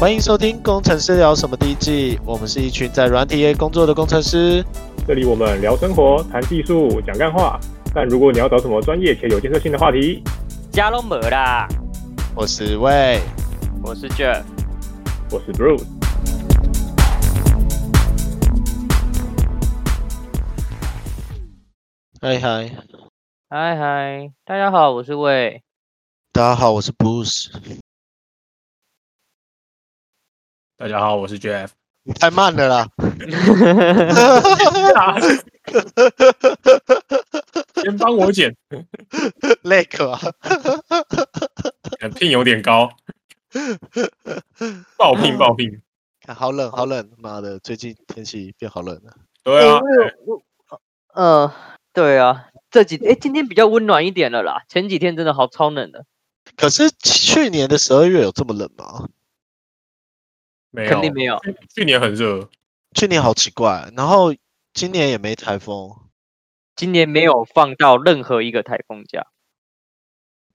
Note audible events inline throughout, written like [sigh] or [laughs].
欢迎收听《工程师聊什么》第一季，我们是一群在软体业工作的工程师。这里我们聊生活、谈技术、讲干话。但如果你要找什么专业且有建设性的话题，加龙没啦。我是魏，我是 Jeff，我是 Bruce。嗨嗨嗨嗨，大家好，我是魏。大家好，我是 Bruce。大家好，我是 Jeff。你太慢了啦！[laughs] 先帮我剪，累个啊！聘有点高，爆聘 [laughs] 爆聘，好冷好冷，妈的，最近天气变好冷了。对啊，嗯、呃，对啊，这几哎，今天比较温暖一点了啦，前几天真的好超冷的。可是去年的十二月有这么冷吗？没有，肯定没有。去年很热，去年好奇怪，然后今年也没台风，今年没有放到任何一个台风假，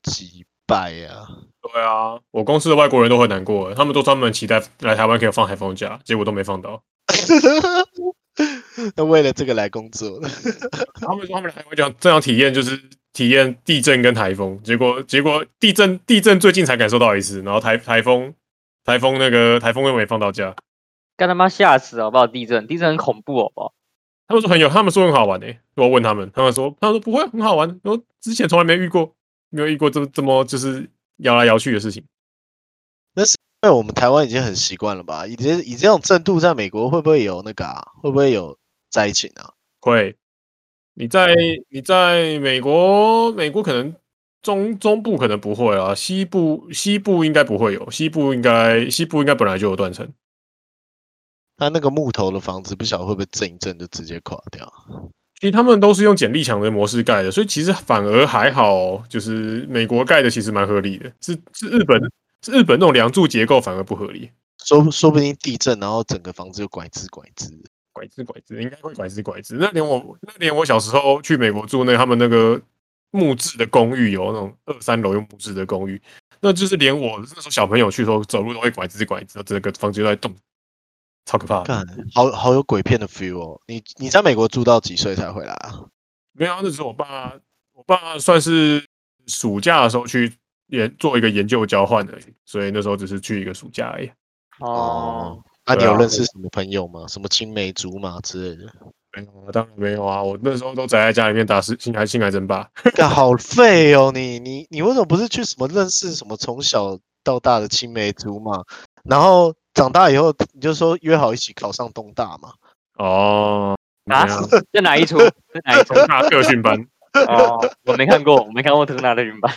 几百呀？对啊，我公司的外国人都很难过，他们都专门期待来台湾可以放台风假，结果都没放到。[laughs] 那为了这个来工作，[laughs] 他们说他们来台湾讲这样体验就是体验地震跟台风，结果结果地震地震最近才感受到一次，然后台台风。台风那个台风又没放到假，干他妈吓死好不好？地震，地震很恐怖好不好？他们说很有，他们说很好玩诶、欸。我问他们，他们说，他们说不会很好玩。我之前从来没遇过，没有遇过这么这么就是摇来摇去的事情。那是因为我们台湾已经很习惯了吧？以这以这种震度，在美国会不会有那个啊？会不会有灾情啊？会。你在你在美国，美国可能。中中部可能不会啊，西部西部应该不会有，西部应该西部应该本来就有断层。那那个木头的房子不晓得会不会震一震就直接垮掉。其实他们都是用剪力墙的模式盖的，所以其实反而还好，就是美国盖的其实蛮合理的。是是日本是日本那种梁柱结构反而不合理，说说不定地震然后整个房子就拐子拐子拐子拐子，应该会拐子拐子。那年我那年我小时候去美国住那他们那个。木质的公寓有那种二三楼用木质的公寓，那就是连我那时候小朋友去的时候走路都会拐子拐子，整个房间都在动，超可怕的。干，好好有鬼片的 feel 哦。你你在美国住到几岁才回来啊？没有，那时候我爸我爸算是暑假的时候去研做一个研究交换而已，所以那时候只是去一个暑假而已。哦，那、啊、你有认识什么朋友吗？什么青梅竹马之类的？没有啊，当然没有啊！我那时候都宅在家里面打是星海星海争霸，好废哦！你你你为什么不是去什么认识什么从小到大的青梅竹马，然后长大以后你就说约好一起考上东大嘛？哦，啊，在哪一出？在哪一出？特特训班？哦，我没看过，我没看过特纳的训班。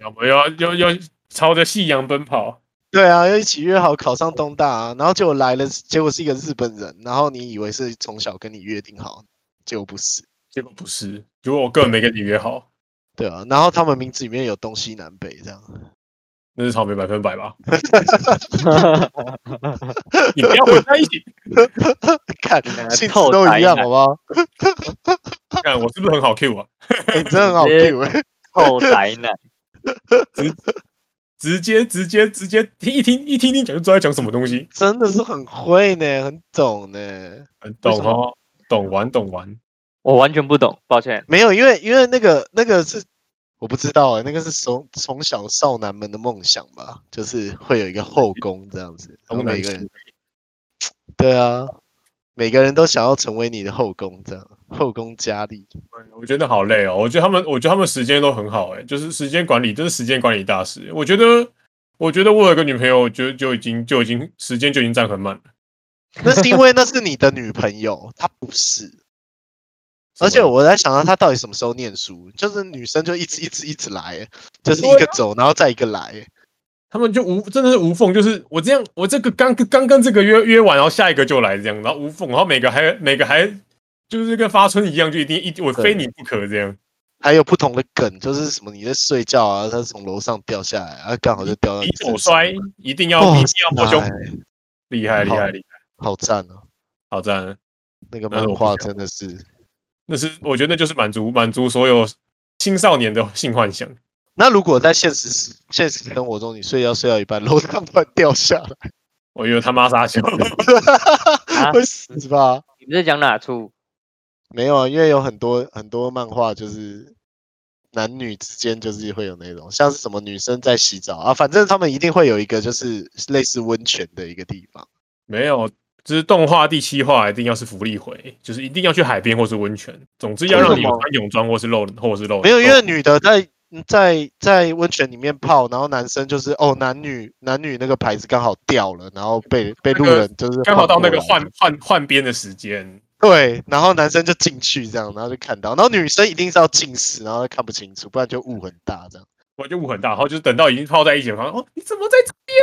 要不要要要朝着夕阳奔跑？对啊，要一起约好考上东大啊，然后结果来了，结果是一个日本人，然后你以为是从小跟你约定好，结果不是，结果不是，结果我根本没跟你约好。对啊，然后他们名字里面有东西南北这样，那是草莓百分百吧？[laughs] 你不要混在一起，[laughs] 看姓氏都一样，好不好？[laughs] 看我是不是很好 Q 啊？你真的很好 Q 哎，臭宅男。直接直接直接听一听一听听讲就知道在讲什么东西，真的是很会呢，很懂呢，很懂哦，懂玩懂玩，我完全不懂，抱歉，没有，因为因为那个那个是我不知道哎，那个是从从小少男们的梦想吧，就是会有一个后宫这样子，[laughs] 然后每个人，对啊，每个人都想要成为你的后宫这样。后宫佳丽，我觉得好累哦。我觉得他们，我觉得他们时间都很好，哎，就是时间管理，真是时间管理大师。我觉得，我觉得我有个女朋友，我觉得就已经就已经时间就已经占很满了。那是因为那是你的女朋友，她不是。而且我在想到她到底什么时候念书，就是女生就一直一直一直来，就是一个走，然后再一个来。他们就无真的是无缝，就是我这样，我这个刚刚跟这个约约完，然后下一个就来这样，然后无缝，然后每个还每个还。就是跟发春一样，就一定一我非你不可这样。还有不同的梗，就是什么你在睡觉啊，他从楼上掉下来，啊，刚好就掉到你手摔，一定要一定要摸胸，厉害厉害厉害，好赞哦，好赞！那个漫画真的是，那是我觉得那就是满足满足所有青少年的性幻想。那如果在现实现实生活中，你睡觉睡到一半，楼上突然掉下来，我以为他妈杀小，[laughs] 会死吧？你们在讲哪出？没有啊，因为有很多很多漫画就是。男女之间就是会有那种，像是什么女生在洗澡啊，反正他们一定会有一个就是类似温泉的一个地方。没有，就是动画第七话一定要是福利回，就是一定要去海边或是温泉，总之要让你穿泳装或是露或是露。没有，因为女的在在在温泉里面泡，然后男生就是哦，男女男女那个牌子刚好掉了，然后被被路人就是刚好到那个换换换边的时间。[laughs] 对，然后男生就进去这样，然后就看到，然后女生一定是要近视，然后看不清楚，不然就雾很大这样。我就雾很大，然后就是等到已经泡在一起然后，哦，你怎么在这边？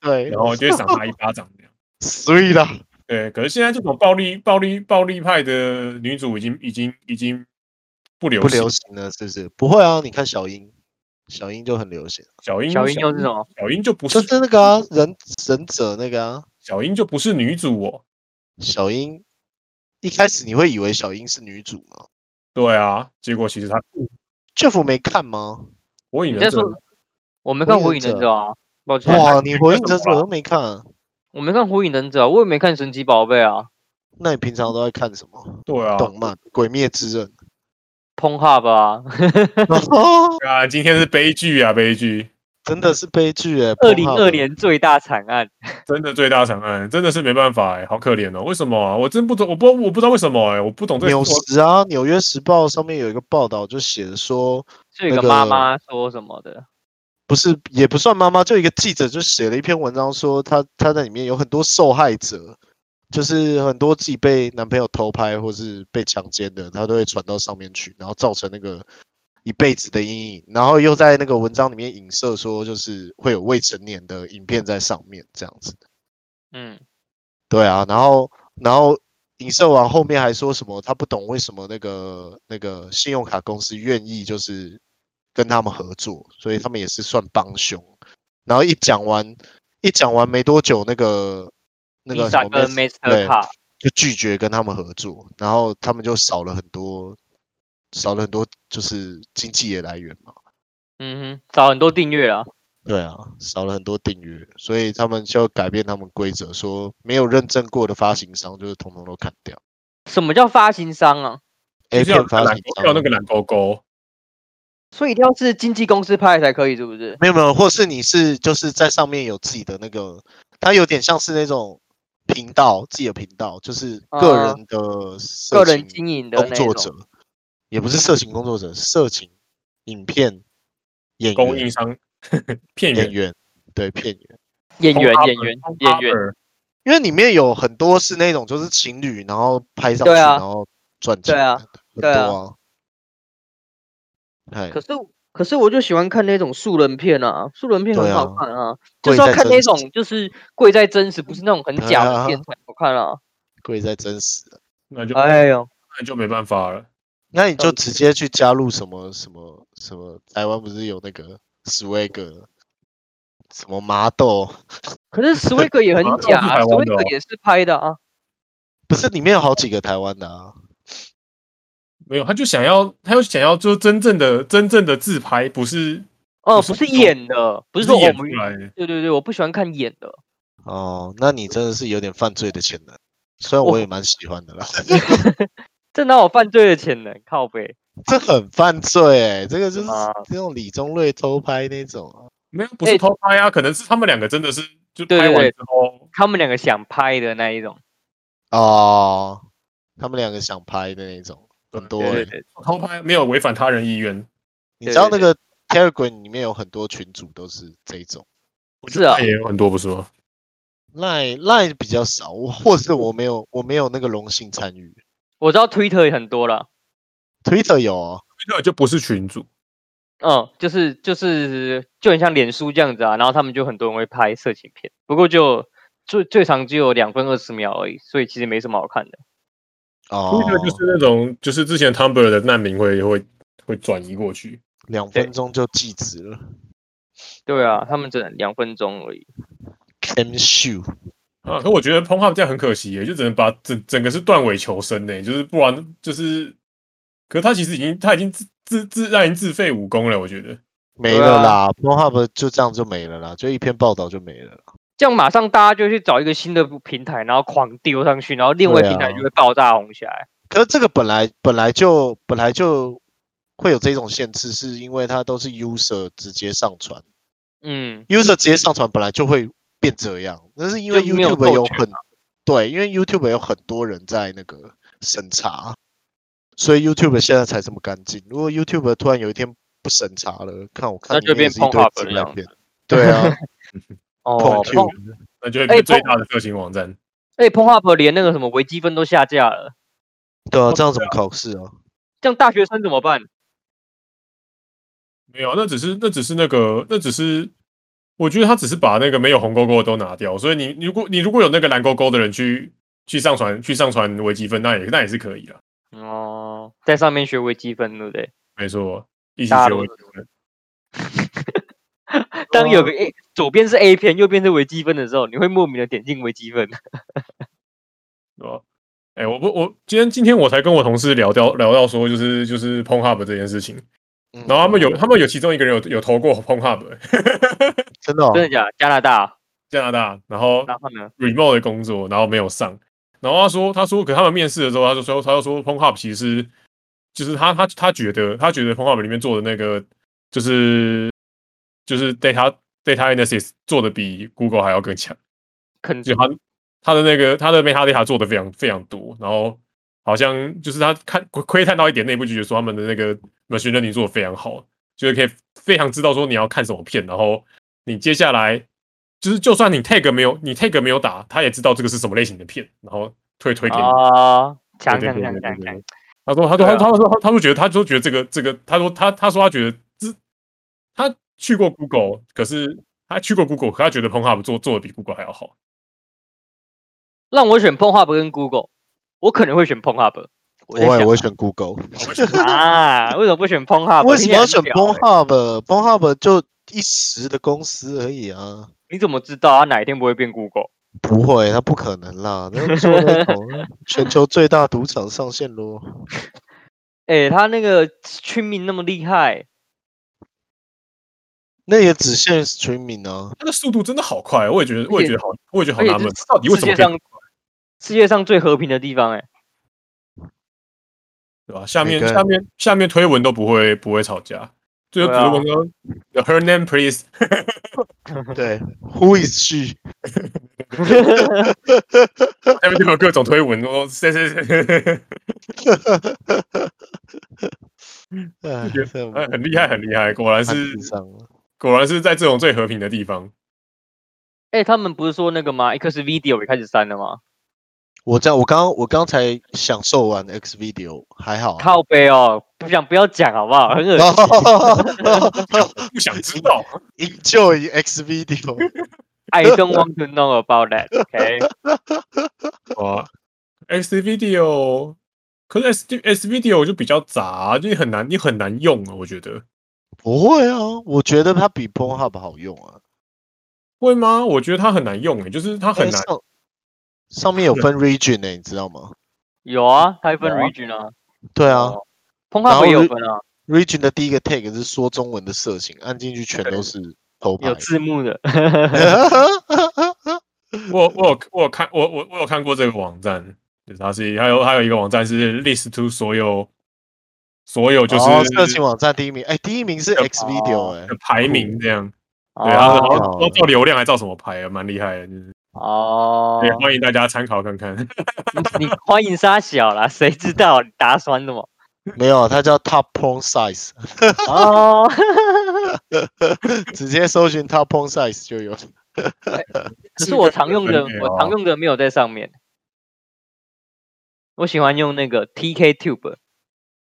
对，然后我就会赏他一巴掌这样。[laughs] 所以啦，对，可是现在这种暴力、暴力、暴力派的女主已经、已经、已经不流行不流行了，是不是？不会啊，你看小樱，小樱就很流行。小樱，小樱又是什么？小樱就不是，就是那个啊，忍忍者那个啊，小樱就不是女主哦，小樱。一开始你会以为小樱是女主吗？对啊，结果其实她 Jeff 没看吗？火影忍者，我没看火影忍者啊。抱歉哇，你火影忍者我都没看。我没看火影忍者，我也没看神奇宝贝啊。那你平常都在看什么？对啊，动漫《鬼灭之刃》。Pornhub 啊。[laughs] 啊，今天是悲剧啊，悲剧。真的是悲剧哎！二零二年最大惨案，[laughs] 真的最大惨案，真的是没办法哎，好可怜哦！为什么啊？我真不懂，我不我不知道为什么哎，我不懂这个。纽时啊，《纽约时报》上面有一个报道，就写的说，就一个妈妈说什么的，不是也不算妈妈，就一个记者就写了一篇文章，说他他在里面有很多受害者，就是很多自己被男朋友偷拍或是被强奸的，他都会传到上面去，然后造成那个。一辈子的阴影，然后又在那个文章里面影射说，就是会有未成年的影片在上面这样子。嗯，对啊，然后然后影射完后面还说什么，他不懂为什么那个那个信用卡公司愿意就是跟他们合作，所以他们也是算帮凶。然后一讲完一讲完没多久，那个那个什么卡就拒绝跟他们合作，然后他们就少了很多。少了很多，就是经济的来源嘛。嗯哼，少很多订阅啊。对啊，少了很多订阅，所以他们就改变他们规则，说没有认证过的发行商就是统统都砍掉。什么叫发行商啊？A 片发行商要那个蓝勾勾。所以一定要是经纪公司拍才可以，是不是？没有没有，或是你是就是在上面有自己的那个，它有点像是那种频道，自己的频道，就是个人的个人经营的工作者。也不是色情工作者，色情影片演员供应商、片演员，对片源演员演员演员，因为里面有很多是那种就是情侣，然后拍上去，然后赚钱，对啊，对啊。可是可是我就喜欢看那种素人片啊，素人片很好看啊，就是要看那种就是贵在真实，不是那种很假的片才好看啊。贵在真实，那就哎呦，那就没办法了。那你就直接去加入什么什么什么？台湾不是有那个 Swag 什么麻豆？[laughs] 可是 Swag 也很假，Swag 也是拍的啊。不是，里面有好几个台湾的啊。没有，他就想要，他又想要，就真正的真正的自拍，不是哦，不是演的，不是说演出来的。对对对，我不喜欢看演的。哦，那你真的是有点犯罪的潜能，虽然我也蛮喜欢的啦。[laughs] 这哪有犯罪的潜能？靠北，这很犯罪哎、欸！这个就是这种李宗瑞偷拍那种啊，没有，不是偷拍啊，可能是他们两个真的是就拍完之后，他们两个想拍的那一种哦，他们两个想拍的那一种很多、欸，偷拍没有违反他人意愿。你知道那个 Telegram 里面有很多群主都是这一种，是啊，也有很多不是吗？Line Line 比较少，我或是我没有我没有那个荣幸参与。我知道 Twitter 也很多了，Twitter 有啊，Twitter 就不是群主，嗯，就是就是就很像脸书这样子啊，然后他们就很多人会拍色情片，不过就最最长只有两分二十秒而已，所以其实没什么好看的。哦，Twitter 就是那种就是之前 Tumblr 的难民会会会转移过去，两分钟就记值了。对啊，他们只能两分钟而已。Cam Shoe。啊，可我觉得 Pornhub 这样很可惜耶，就只能把整整个是断尾求生呢，就是不然就是，可是他其实已经他已经自自自让人自废武功了，我觉得。没了啦，Pornhub 就这样就没了啦，就一篇报道就没了啦。这样马上大家就去找一个新的平台，然后狂丢上去，然后另外平台就会爆炸红起来。啊、可是这个本来本来就本来就会有这种限制，是因为它都是 user 直接上传。嗯，user 直接上传本来就会变这样，那是因为 YouTube 有很有对，因为 YouTube 有很多人在那个审查，所以 YouTube 现在才这么干净。如果 YouTube 突然有一天不审查了，看我看那就变 Pornhub 了。对啊。[laughs] [laughs] 哦，那就会变最大的色情网站。哎，Pornhub 连那个什么微积分都下架了。对啊，这样怎么考试啊？这样大学生怎么办？没有，那只是那只是那个那只是，我觉得他只是把那个没有红勾勾的都拿掉。所以你如果你如果有那个蓝勾勾的人去去上传去上传微积分，那也那也是可以的。哦，在上面学微积分，对不对？没错，一起学微积分。[laughs] 当有个 A 左边是 A 片，右边是微积分的时候，你会莫名的点进微积分。[laughs] 哦，哎，我不，我今天今天我才跟我同事聊到聊到说，就是就是 Pornhub 这件事情，然后他们有他们有其中一个人有有投过 Pornhub，[laughs] 真的、哦、真的假？的？加拿大？加拿大，然后然后呢，remote 的工作，然后没有上，然后他说他说，可他们面试的时候，他就说他就说 Pornhub 其实就是他他他觉得他觉得 Pornhub 里面做的那个就是。就是 data data analysis 做的比 Google 还要更强，就他他的那个他的 metadata 做的非常非常多，然后好像就是他看窥探到一点内部，就觉得说他们的那个 machine learning 做的非常好，就是可以非常知道说你要看什么片，然后你接下来就是就算你 tag 没有你 tag 没有打，他也知道这个是什么类型的片，然后推推给你啊，强强强强强，他说他说他他说他说觉得他说觉得这个这个他说他他说他觉得这他。去过 Google，可是他去过 Google，可他觉得 Pornhub 做做的比 Google 还要好。让我选 Pornhub 跟 Google，我可能会选 Pornhub。我也我会选 Google 啊？为什么不选 Pornhub？为什么要选 Pornhub？Pornhub 就一时的公司而已啊。你怎么知道他哪一天不会变 Google？不会，他不可能啦。那做那种全球最大赌场上线喽。哎、欸，他那个村民那么厉害。那也只限 streaming 啊，它的速度真的好快，我也觉得，我也觉得好，我也觉得好纳闷，到底为什么？世界上世界上最和平的地方，哎，对吧？下面下面下面推文都不会不会吵架，最后推文说 Her name please，[laughs] 对，[laughs] Who is she？下面就有各种推文说谁谁谁，很厉害很厉害，果然是。果然是在这种最和平的地方。哎、欸，他们不是说那个吗？X Video 也开始删了吗？我这样，我刚我刚才享受完 X Video，还好、啊。靠背哦，不想不要讲好不好？很恶心，不想知道。Enjoy X Video。[laughs] I don't want to know about that. OK。哇，X Video，可是 S S Video 就比较杂，就很难，你很难用啊，我觉得。不会啊，我觉得它比 Pornhub 好用啊。会吗？我觉得它很难用诶、欸，就是它很难。欸、上，面有分 region 呢、欸，你知道吗？有啊，它分 region 啊。对啊，Pornhub 也有分啊。Region 的第一个 tag 是说中文的色情，按进去全都是偷拍。有字幕的。[laughs] 我我有我有看我我我有看过这个网站，就是它是还有还有一个网站是 list to 所有。所有就是色情网站第一名，哎，第一名是 X Video，哎，排名这样，对，然后都照流量还照什么排啊，蛮厉害的，就是哦，也欢迎大家参考看看。你 [laughs] 欢迎沙小啦，谁知道你打算的吗？没有，它叫 Top Porn Size，哦，[laughs] 直接搜寻 Top Porn Size 就有。可是我常用的，我常用的没有在上面。我喜欢用那个 TK Tube。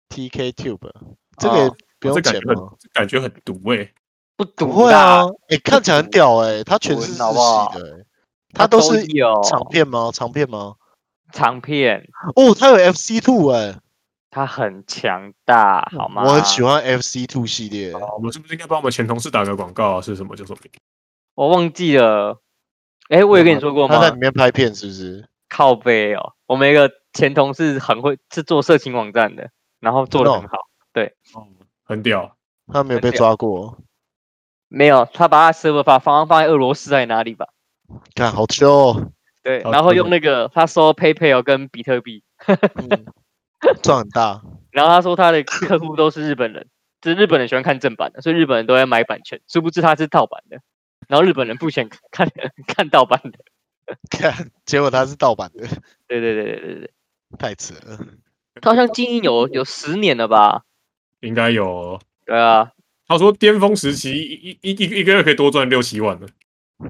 TK Tube，这个不用钱吗？感觉很毒哎，不毒会啊，哎，看起来很屌哎，它全是日系的，它都是有长片吗？长片吗？长片哦，它有 FC Two 哎，它很强大，好吗？我很喜欢 FC Two 系列。我们是不是应该帮我们前同事打个广告？啊是什么叫什么？我忘记了。哎，我有跟你说过吗？他在里面拍片是不是？靠背哦，我们一个前同事很会是做色情网站的。然后做的很好，对，嗯，很屌。他没有被抓过，没有，他把他 server 放放放在俄罗斯在哪里吧？看好吃哦。对，然后用那个他说 PayPal 跟比特币，赚很大。然后他说他的客户都是日本人，就是日本人喜欢看正版的，所以日本人都在买版权，殊不知他是盗版的。然后日本人不想看看盗版的，看结果他是盗版的。对对对对对对，[laughs] 太扯了。他好像经营有有十年了吧？应该有。对啊，他说巅峰时期一一一一个月可以多赚六七万呢，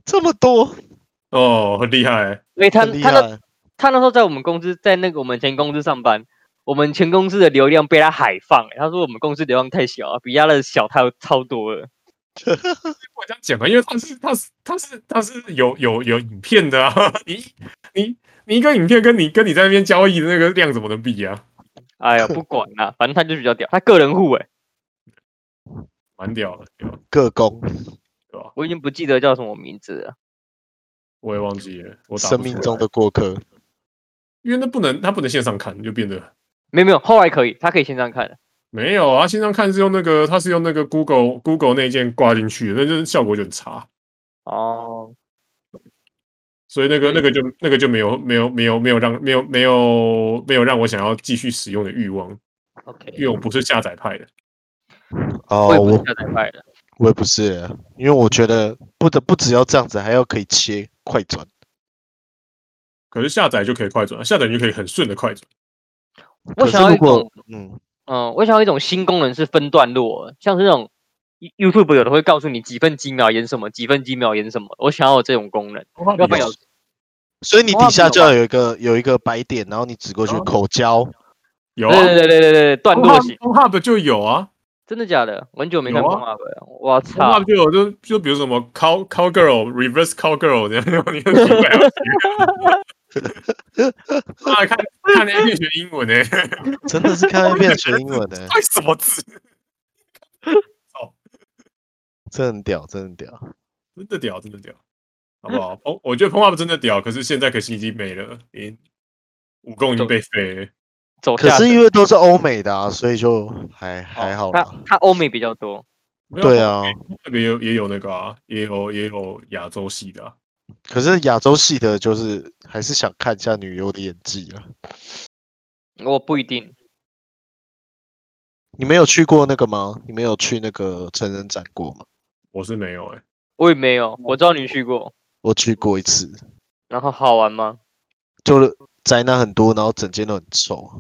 这么多哦，很厉害。因为他他那他那时候在我们公司，在那个我们前公司上班，我们前公司的流量被他海放，他说我们公司流量太小啊，比他的小他超多了。[laughs] 我这样讲啊，因为他是他是他是他是有有有影片的啊，[laughs] 你你你一个影片跟你跟你在那边交易的那个量怎么能比啊？[laughs] 哎呀，不管了，反正他就比较屌，他个人户哎。蛮屌的，个工，对吧？我已经不记得叫什么名字了，我也忘记了。我生命中的过客，因为那不能，他不能线上看，就变得没有没有。后来可以，他可以线上看。没有啊，线上看是用那个，他是用那个 Google Google 那件挂进去的，那就是效果就很差。哦，所以那个那个就那个就没有没有没有没有让没有没有没有让我想要继续使用的欲望。OK，因为我不是下载派的。哦，我也不是下载派的，我也不是，因为我觉得不得不只要这样子，还要可以切快转。可是下载就可以快转，下载就可以很顺的快转。我想要一种，嗯嗯，我想要一种新功能是分段落，像是那种 YouTube 有的会告诉你几分几秒演什么，几分几秒演什么。我想要有这种功能，要不然有。所以你底下就要有一个有一个白点，然后你指过去口交。有，对对对对对对，段落型。Hub 就有啊。真的假的？很久没看 Pornhub 了，我操！Pornhub 就有，就就比如什么 cow cow girl reverse cow girl 这样，你很奇怪。[laughs] 啊，看看 A 片学英文呢，真的是看 A 片学英文呢。[laughs] 为什么字？[laughs] 哦，真屌，真的很屌，真的屌，真的屌，好不好？哦，我觉得 Pornhub 真的屌，可是现在可惜已经没了，因武功已经被废了。可是因为都是欧美的啊，所以就还还好。他他欧美比较多。对啊，那边有也有那个啊，也有也有亚洲系的。可是亚洲系的，就是还是想看一下女优的演技啊。我不一定。你没有去过那个吗？你没有去那个成人展过吗？我是没有哎，我也没有。我知道你去过。我去过一次。然后好玩吗？就是。宅男很多，然后整间都很臭。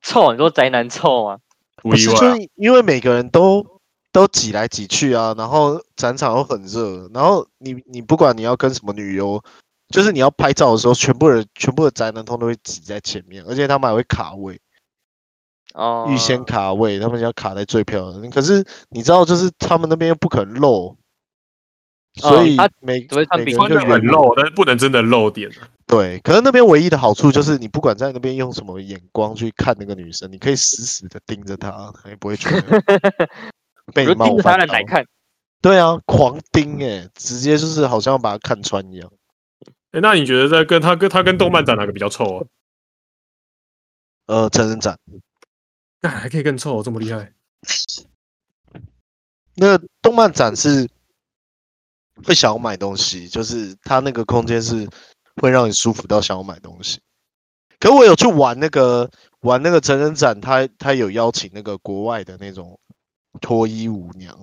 臭？你说宅男臭吗？不是，就是因为每个人都都挤来挤去啊，然后展场又很热，然后你你不管你要跟什么女优，就是你要拍照的时候，全部人全部的宅男通都会挤在前面，而且他们还会卡位。哦。预先卡位，他们要卡在最漂亮的。可是你知道，就是他们那边又不可能露。所以他每每个人就很露，但是不能真的露点。对，可是那边唯一的好处就是，你不管在那边用什么眼光去看那个女生，你可以死死的盯着她，她也不会觉得 [laughs] 被冒犯。来看。对啊，狂盯哎，直接就是好像要把她看穿一样。哎、欸，那你觉得在跟他跟他跟动漫展哪个比较臭啊？[laughs] 呃，成人展。那还可以更臭，这么厉害？那个动漫展是。会想要买东西，就是它那个空间是会让你舒服到想要买东西。可我有去玩那个玩那个成人展，他他有邀请那个国外的那种脱衣舞娘，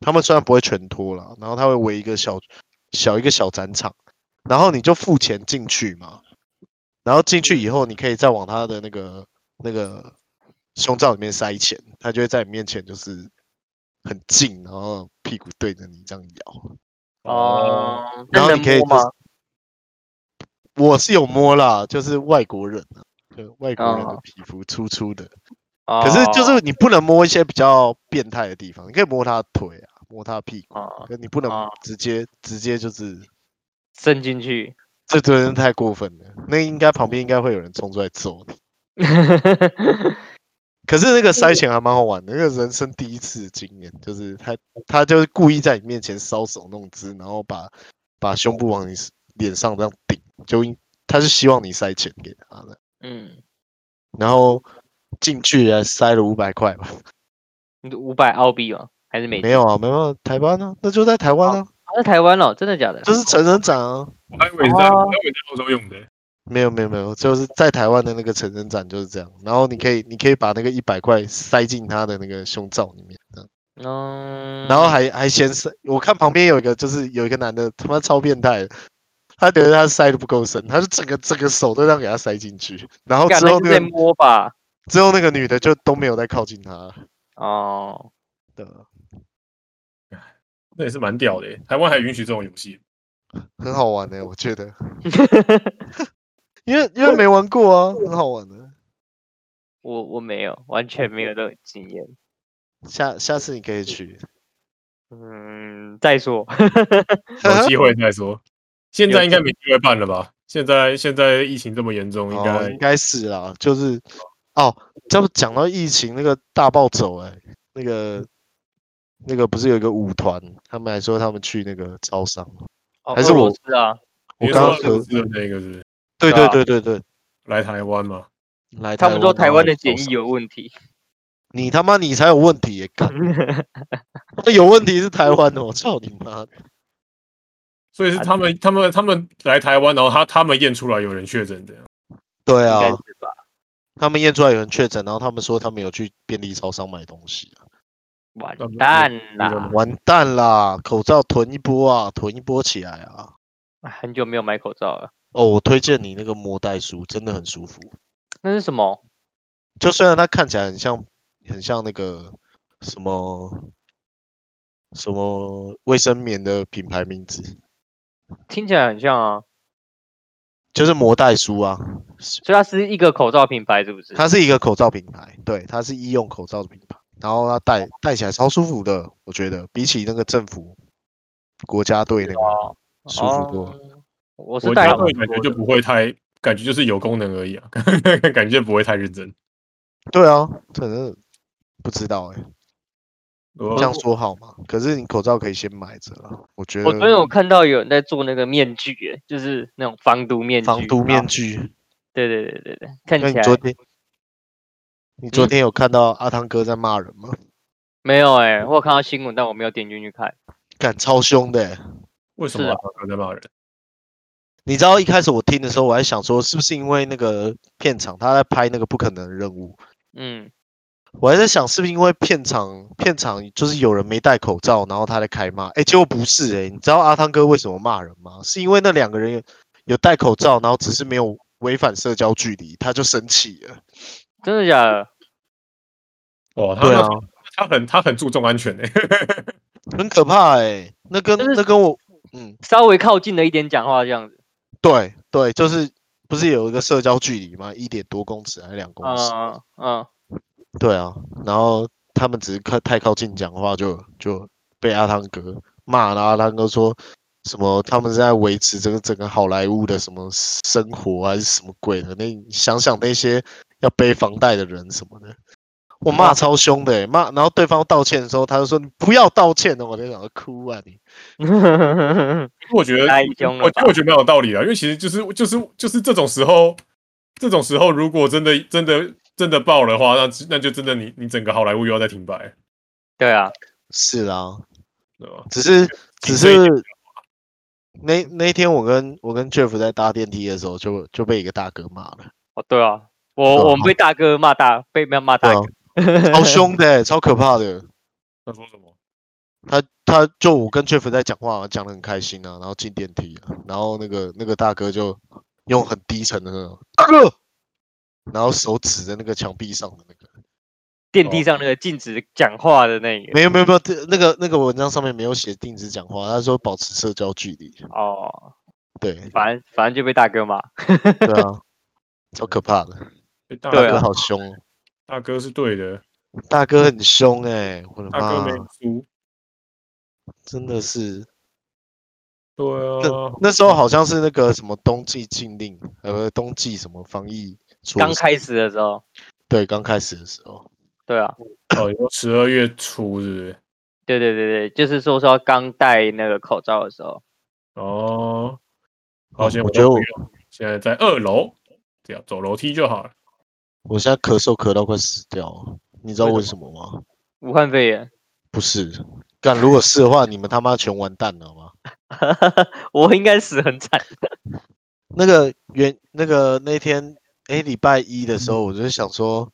他们虽然不会全脱了，然后他会围一个小小一个小展场，然后你就付钱进去嘛，然后进去以后，你可以再往他的那个那个胸罩里面塞钱，他就会在你面前就是很近，然后屁股对着你这样摇。哦，然后你可以吗？我是有摸啦，就是外国人啊，就外国人的皮肤粗粗的。可是就是你不能摸一些比较变态的地方，你可以摸他的腿啊，摸他的屁股，可你不能直接直接就是伸进去，这真的太过分了。那应该旁边应该会有人冲出来揍你。[laughs] 可是那个塞钱还蛮好玩的，那个人生第一次经验，就是他他就是故意在你面前搔首弄姿，然后把把胸部往你脸上这样顶，就他是希望你塞钱给他的，嗯，然后进去还塞了五百块吧，[laughs] 五百澳币吗？还是美？没有啊，没有台湾呢，那就在台湾啊。在台湾哦，真的假的？这是成人展啊。我还以为在，我还以为在澳洲用的。没有没有没有，就是在台湾的那个成人展就是这样。然后你可以你可以把那个一百块塞进他的那个胸罩里面，嗯。然后还还嫌塞，我看旁边有一个就是有一个男的他妈超变态的，他觉得他塞的不够深，他就整个整个手都这样给他塞进去。然后之后那个摸吧，之后那个女的就都没有再靠近他。哦，对。那也是蛮屌的，台湾还允许这种游戏，很好玩的，我觉得。[laughs] 因为因为没玩过啊，很好玩的。我我没有，完全没有这种经验。下下次你可以去。嗯，再说，[laughs] 有机会再说。现在应该没机会办了吧？现在现在疫情这么严重，应该、哦、应该是啊。就是哦，这不讲到疫情那个大暴走哎，那个。那个不是有一个舞团，他们还说他们去那个招商，哦、还是我是啊？我刚刚说的那个是？对对对对对，来台湾嘛？来，他们说台湾的检疫有问题。你他妈你才有问题耶！干，[laughs] 有问题是台湾的，我操你妈！所以是他们他们他们来台湾，然后他他们验出来有人确诊的。对啊，他们验出来有人确诊，然后他们说他们有去便利超商买东西啊。完蛋啦！完蛋啦！口罩囤一波啊，囤一波起来啊！很久没有买口罩了。哦，我推荐你那个魔袋书，真的很舒服。那是什么？就虽然它看起来很像，很像那个什么什么卫生棉的品牌名字，听起来很像啊。就是魔袋鼠啊，所以它是一个口罩品牌，是不是？它是一个口罩品牌，对，它是医用口罩的品牌。然后它戴戴起来超舒服的，我觉得比起那个政府国家队那个舒服多。我是戴会感觉就不会太，感觉就是有功能而已啊，[laughs] 感觉不会太认真。对啊，可能不知道哎、欸，这样说好吗？可是你口罩可以先买着了，我觉得。我昨天有看到有人在做那个面具，哎，就是那种防毒面具。防毒面具。对对对对对，看起来。你昨天有看到阿汤哥在骂人吗？嗯、没有哎、欸，我有看到新闻，但我没有点进去看。敢超凶的、欸，为什么阿汤哥在骂人？你知道一开始我听的时候，我还想说是不是因为那个片场他在拍那个不可能的任务？嗯，我还在想是不是因为片场片场就是有人没戴口罩，然后他在开骂。哎、欸，结果不是哎、欸，你知道阿汤哥为什么骂人吗？是因为那两个人有，戴口罩，然后只是没有违反社交距离，他就生气了。真的假的？哦，他啊，他很他很注重安全诶，[laughs] 很可怕诶。那跟那跟我嗯稍微靠近了一点讲话这样子。对对，就是不是有一个社交距离吗？一点多公尺还是两公尺？嗯嗯，对啊。然后他们只是靠太靠近讲话就，就就被阿汤哥骂了。阿汤哥说什么？他们是在维持这个整个好莱坞的什么生活还是什么鬼的？那你想想那些。要背房贷的人什么的，我骂超凶的、欸，骂，然后对方道歉的时候，他就说你不要道歉的，我在想哭啊你。[laughs] 我觉得，我我觉得蛮有道理的，因为其实就是就是就是这种时候，这种时候如果真的真的真的爆的话，那那就真的你你整个好莱坞又要再停摆。对啊，是啊，对吧？只是只是那那天我跟我跟 Jeff 在搭电梯的时候就，就就被一个大哥骂了。哦，对啊。我我们被大哥骂大，被骂骂大哥，超凶的，超可怕的。他说什么？他他就我跟 Jeff 在讲话，讲的很开心啊，然后进电梯了，然后那个那个大哥就用很低沉的那种大哥，然后手指着那个墙壁上的那个电梯上那个禁止讲话的那个。没有没有没有，那个那个文章上面没有写禁止讲话，他说保持社交距离。哦，对，反正反正就被大哥骂。对啊，超可怕的。大哥好凶，大哥是对的，大哥很凶哎，我的妈，大哥没输，真的是，对啊，那那时候好像是那个什么冬季禁令，呃，冬季什么防疫，刚开始的时候，对，刚开始的时候，对啊，哦，十二月初是不是？对对对对，就是说说刚戴那个口罩的时候，哦，好，现在我觉得我现在在二楼，这样走楼梯就好了。我现在咳嗽咳到快死掉了，你知道为什么吗？武汉肺炎。不是，干如果是的话，你们他妈全完蛋了吗？[laughs] 我应该死很惨。[laughs] 那个原那个那天，哎，礼拜一的时候，我就想说，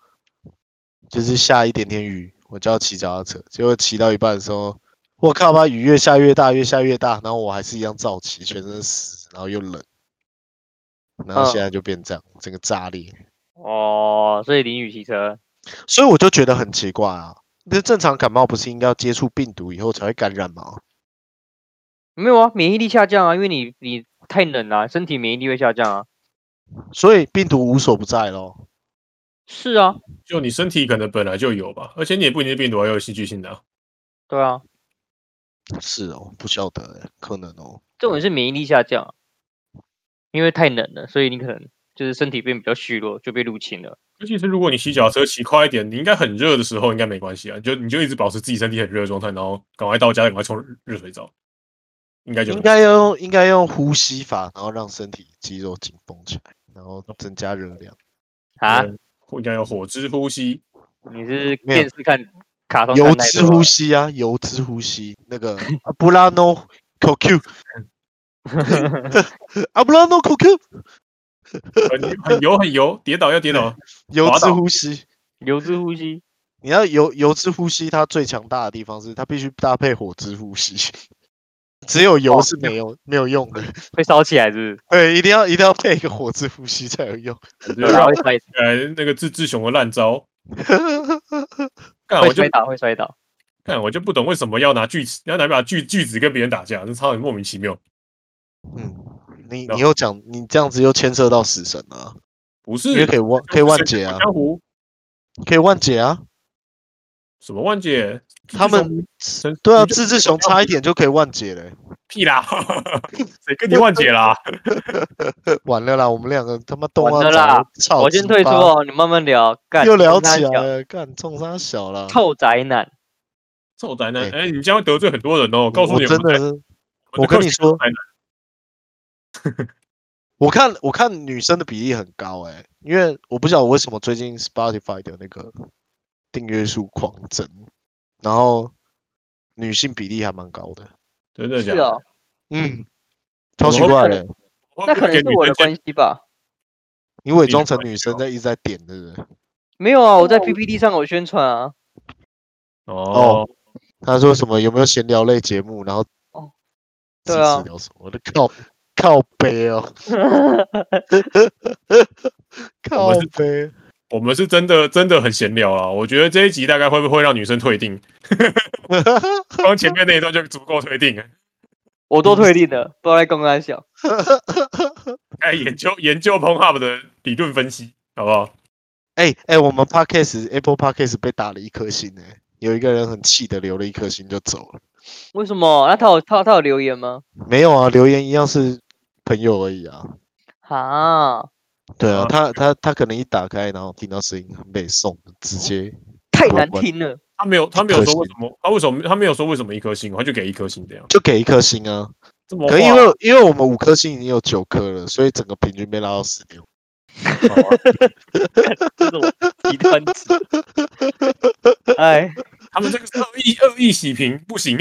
就是下一点点雨，我就要骑脚踏车。结果骑到一半的时候，我靠，把雨越下越大，越下越大，然后我还是一样照骑，全身湿，然后又冷，然后现在就变这样，嗯、整个炸裂。哦，所以淋雨骑车，所以我就觉得很奇怪啊。那正常感冒不是应该要接触病毒以后才会感染吗？没有啊，免疫力下降啊，因为你你太冷了，身体免疫力会下降啊。所以病毒无所不在咯。是啊，就你身体可能本来就有吧，而且你也不一定病毒还有戏剧性的啊。对啊，是哦，不晓得诶，可能哦。这种是免疫力下降，因为太冷了，所以你可能就是身体变比较虚弱，就被入侵了。尤其是如果你骑脚踏车骑快一点，你应该很热的时候应该没关系啊，你就你就一直保持自己身体很热的状态，然后赶快到家赶快冲热水澡，应该就应该要用应该用呼吸法，然后让身体肌肉紧绷起来，然后增加热量啊，应该有火之呼吸。你是电视看卡通？油脂呼吸啊，油脂呼吸，那个阿布拉诺 QQ，[laughs] 阿布拉诺 QQ。很很油很油，跌倒要跌倒，[laughs] 油脂呼吸，[laughs] 油脂呼吸。你要油油脂呼吸，它最强大的地方是它必须搭配火之呼吸，只有油是没有、哦、没有用的，[laughs] 会烧起来是不是？[laughs] 对，一定要一定要配一个火之呼吸才有用。来那个智智雄的烂招，[laughs] 会摔倒会摔倒。看我就不懂为什么要拿锯齿，要拿把锯锯子跟别人打架，这超级莫名其妙。嗯。你你又讲你这样子又牵涉到死神了，不是？因为可以万可以万劫啊，江湖可以万劫啊？什么万劫？他们对啊，自治熊差一点就可以万解嘞，[laughs] 屁啦！[laughs] 谁跟你万解啦？[laughs] 完了啦，我们两个他妈都完了啦！我先退出哦，你慢慢聊。又聊起来了，干冲三小了，臭宅男，臭宅男！哎，你将会得罪很多人哦，告诉你，真的是，我跟你说。我看我看女生的比例很高哎、欸，因为我不晓得为什么最近 Spotify 的那个订阅数狂增，然后女性比例还蛮高的，真的假的？是哦，嗯，超奇怪的，那可能是我的关系吧？你伪装成女生在一直在点，对不对？没有啊，我在 PPT 上有宣传啊。哦，他说什么？有没有闲聊类节目？然后哦，对啊，聊什么？我的靠！靠背哦 [laughs] [laughs] 靠北，我们是真的真的很闲聊啊！我觉得这一集大概会不会让女生退订？[laughs] 光前面那一段就足够退订了，我都退订了，不知道在公开笑。[laughs] 哎，研究研究 Pornhub 的理论分析，好不好？哎哎，我们 Podcast Apple Podcast 被打了一颗星呢，有一个人很气的留了一颗星就走了。为什么？那他有他他有留言吗？没有啊，留言一样是。朋友而已啊，啊，对啊，他他他可能一打开，然后听到声音很被送，直接太难听了。他没有他没有说为什么，他为什么他没有说为什么一颗星，他就给一颗星这样，就给一颗星啊。可因为因为我们五颗星已经有九颗了，所以整个平均被拉到十六。[laughs] 这种极端值，[laughs] 哎，他们这个是恶意恶意洗屏，不行。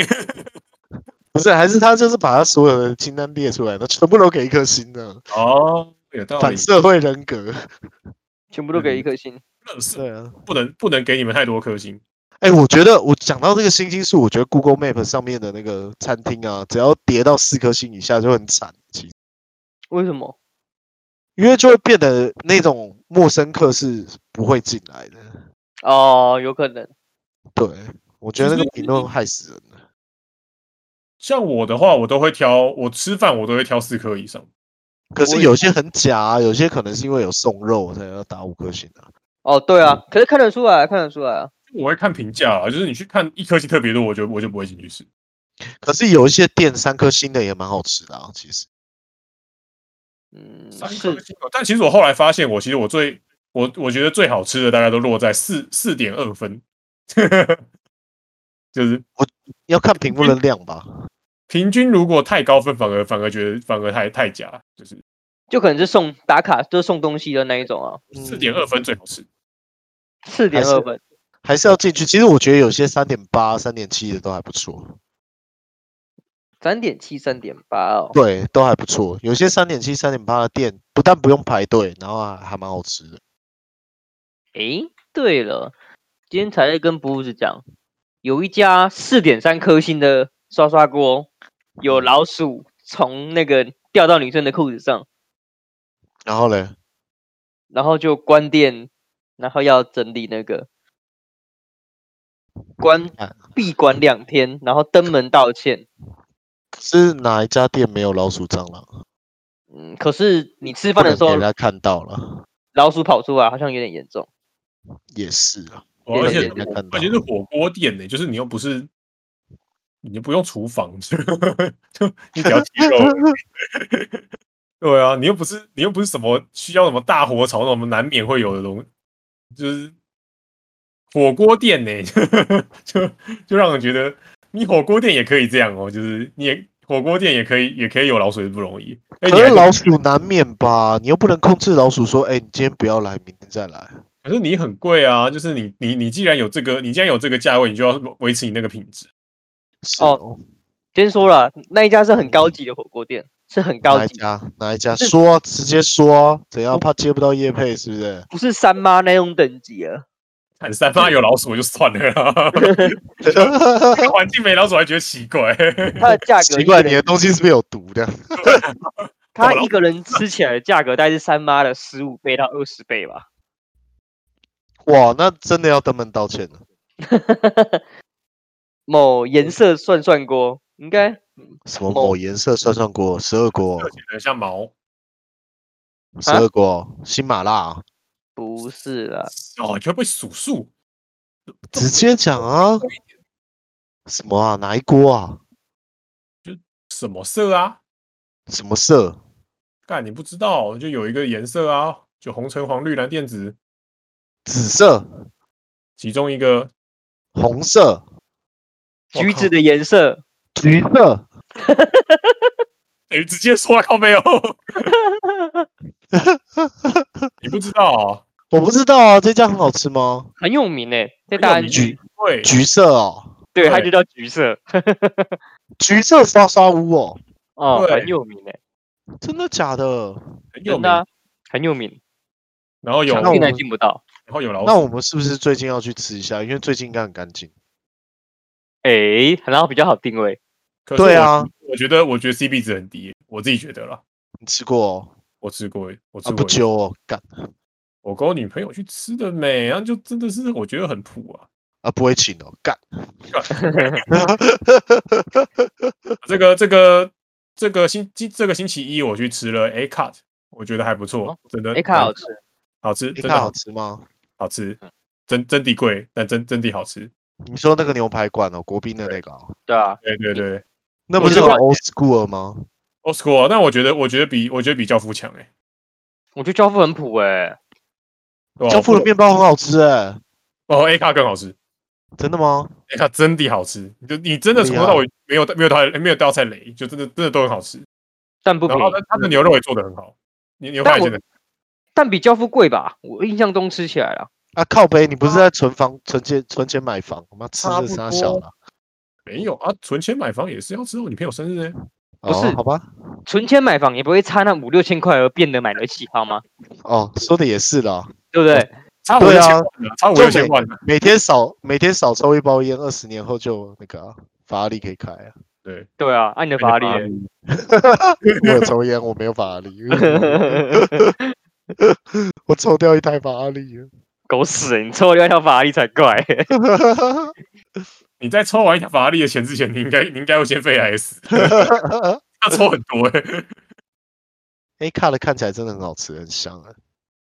不是，还是他就是把他所有的清单列出来，他全部都给一颗星的哦，有道理。反社会人格，[laughs] 全部都给一颗星。对啊，不能不能给你们太多颗星。哎、欸，我觉得我讲到这个星星数，我觉得 Google Map 上面的那个餐厅啊，只要跌到四颗星以下就很惨。其实为什么？因为就会变得那种陌生客是不会进来的。哦，有可能。对，我觉得那个评论害死人了。像我的话，我都会挑，我吃饭我都会挑四颗以上。可是有些很假啊，有些可能是因为有送肉才要打五颗星啊。哦，对啊，可是看得出来，看得出来啊。我会看评价啊，就是你去看一颗星特别多，我就我就不会进去吃。可是有一些店三颗星的也蛮好吃的啊，其实。嗯，三颗星，但其实我后来发现，我其实我最我我觉得最好吃的大概都落在四四点二分，[laughs] 就是我要看屏幕的量吧。平均如果太高分，反而反而觉得反而太太假，就是就可能是送打卡，就是送东西的那一种啊。四点二分最好吃，四点二分还是要进去。其实我觉得有些三点八、三点七的都还不错。三点七、三点八哦，对，都还不错。有些三点七、三点八的店，不但不用排队，然后还还蛮好吃的。诶，对了，今天才在跟布子讲，有一家四点三颗星的刷刷锅，有老鼠从那个掉到女生的裤子上，然后嘞，然后就关店，然后要整理那个关闭关两天，然后登门道歉。是哪一家店没有老鼠蟑螂？嗯，可是你吃饭的时候，人家看到了，老鼠跑出来，好像有点严重。也是啊，而且而且是火锅店呢、欸，就是你又不是，你就不用厨房，[laughs] 就你只要鸡肉。[laughs] 对啊，你又不是，你又不是什么需要什么大火炒，那种难免会有的东西，就是火锅店呢、[laughs] 欸，就就让人觉得。你火锅店也可以这样哦，就是你也火锅店也可以，也可以有老鼠也，不容易。可是老鼠难免吧？你又不能控制老鼠，说，哎、欸，你今天不要来，明天再来。可是你很贵啊，就是你你你既然有这个，你既然有这个价位，你就要维持你那个品质。哦，先说了，那一家是很高级的火锅店，是很高级。哪一家？哪一家？说，直接说，怎样？怕接不到叶配，是不是？不是三妈那种等级啊。很三妈有老鼠就算了，[laughs] 环境没老鼠还觉得奇怪。它的价格奇怪，你的东西是不是有毒的？[laughs] 它一个人吃起来的价格大概是三妈的十五倍到二十倍吧。哇，那真的要登门道歉了。[laughs] 某颜色涮涮锅应该什么？某颜色涮涮锅，十二锅，像毛。十二锅，新麻辣。不是啦，哦，你会不会数数？直接讲啊！什么啊？哪一锅啊？就什么色啊？什么色？干，你不知道？就有一个颜色啊，就红橙黄绿蓝靛紫，紫色，其中一个红色，橘子的颜色，橘色。[laughs] 哎，直接说了靠没有？[laughs] 你不知道啊？我不知道啊，这家很好吃吗？很有名诶，在大安橘，对，橘色哦，对，它就叫橘色，[laughs] 橘色刷刷屋哦，哦，很有名诶，真的假的？很有名，很有名。然后有，现在进不到。然后有老鼠，那我们是不是最近要去吃一下？因为最近应该很干净。哎，然后比较好定位。对啊，我觉得，我觉得 CP 值很低，我自己觉得啦。你吃过？哦？我吃过，我吃过。不揪哦，干！我跟我女朋友去吃的美，然后就真的是我觉得很普啊，啊，不会请哦，干！[laughs] 这个这个这个星期这个星期一我去吃了 A Cut，我觉得还不错，真的。A Cut 好吃，好吃，真的好吃吗？好吃，真真的贵，但真真的好吃。你说那个牛排馆哦，国宾的那个？对啊，对对对，那不是 Old School 吗？Old School，但我觉得，我觉得比我觉得比教父强哎。我觉得教父很普哎，教父的面包很好吃哎。哦，A 卡更好吃，真的吗？A 卡真的好吃，就你真的从头到尾没有没有到没有掉菜雷，就真的真的都很好吃。但不然后，他的牛肉也做的很好。牛牛排真的，但比教父贵吧？我印象中吃起来了。啊靠北，你不是在存房存钱存钱买房吗？吃的啥小了？没有啊，存钱买房也是要吃我女朋友生日呢。不是，好吧，存钱买房也不会差那五六千块而变得买得起，好吗？哦，说的也是啦，对不对？差五六千，差五六千万，每天少每天少抽一包烟，二十年后就那个法拉利可以开啊。对对啊，按你的法拉利，[laughs] 我有抽烟，我没有法拉利，[laughs] 我抽掉一台法拉利，狗屎！你抽掉一条法拉利才怪。[laughs] 你在抽完一条法拉利的钱之前，你应该你应该会先肺癌死。他抽很多 [laughs] 哎、欸。A 卡的看起来真的很好吃，很香啊。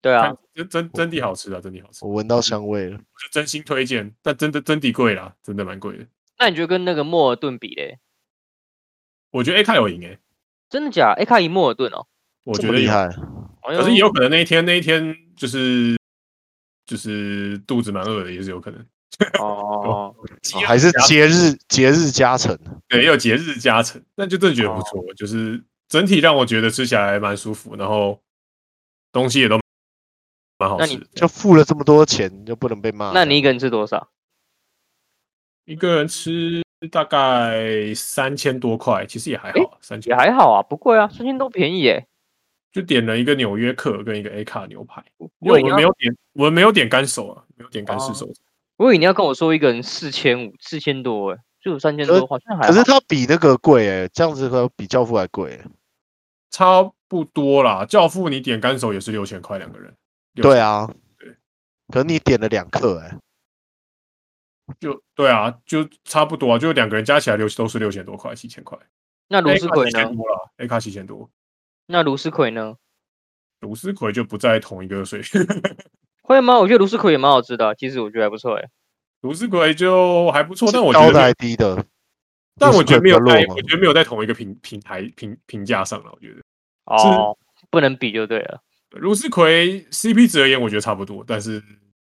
对啊，真真真的好吃啊，真的好吃。我闻到香味了，我就真心推荐。但真的真的贵啦，真的蛮贵的。那你觉得跟那个莫尔顿比嘞？我觉得 A 卡有赢诶、欸。真的假？A 卡赢莫尔顿哦？我觉得厉害。可是也有可能那一天那一天就是就是肚子蛮饿的，也是有可能。[laughs] [laughs] 哦，还是节日节日加成，对，也有节日加成，那就真的觉得不错，就是整体让我觉得吃起来蛮舒服，然后东西也都。蛮好吃。就付了这么多钱，就不能被骂？那你一个人吃多少？一个人吃大概三千多块，其实也还好，三千也还好啊，不贵啊，三千多便宜耶。就点了一个纽约客跟一个 A 卡牛排，因为我们没有点，我们没有点干手啊，没有点干式手。我以为你要跟我说一个人四千五，四千多哎，就三千多，好像还。可是它比那个贵哎，这样子会比教父还贵。差不多啦，教父你点干手也是六千块两个人。对啊，对。可是你点了两克哎，就对啊，就差不多啊，就两个人加起来六都是六千多块，七千块。那卢斯奎呢？A 卡七千多。那卢斯奎呢？卢斯奎就不在同一个水平，会吗？我觉得卢斯奎也蛮好吃的，其实我觉得还不错哎。卢斯奎就还不错，但我觉得高的还低的，但我觉得没有在，我觉得没有在同一个平平台评评价上了。我觉得哦，不能比就对了。卢斯奎 CP 值而言，我觉得差不多，但是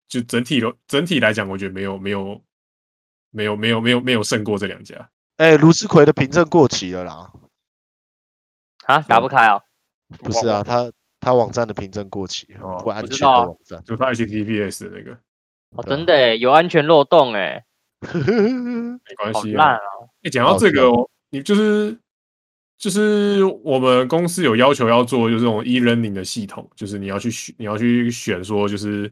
就整体整体来讲，我觉得没有没有没有没有没有没有胜过这两家。哎，卢斯奎的凭证过期了啦。啊，打不开啊？不是啊，他他网站的凭证过期哦，不安全的网站，就他 HTTPS 的那个。哦，真的有安全漏洞哎。[laughs] 没关系。烂啊！哎，讲到这个，你就是就是我们公司有要求要做，就是这种 e-learning 的系统，就是你要去选，你要去选说，就是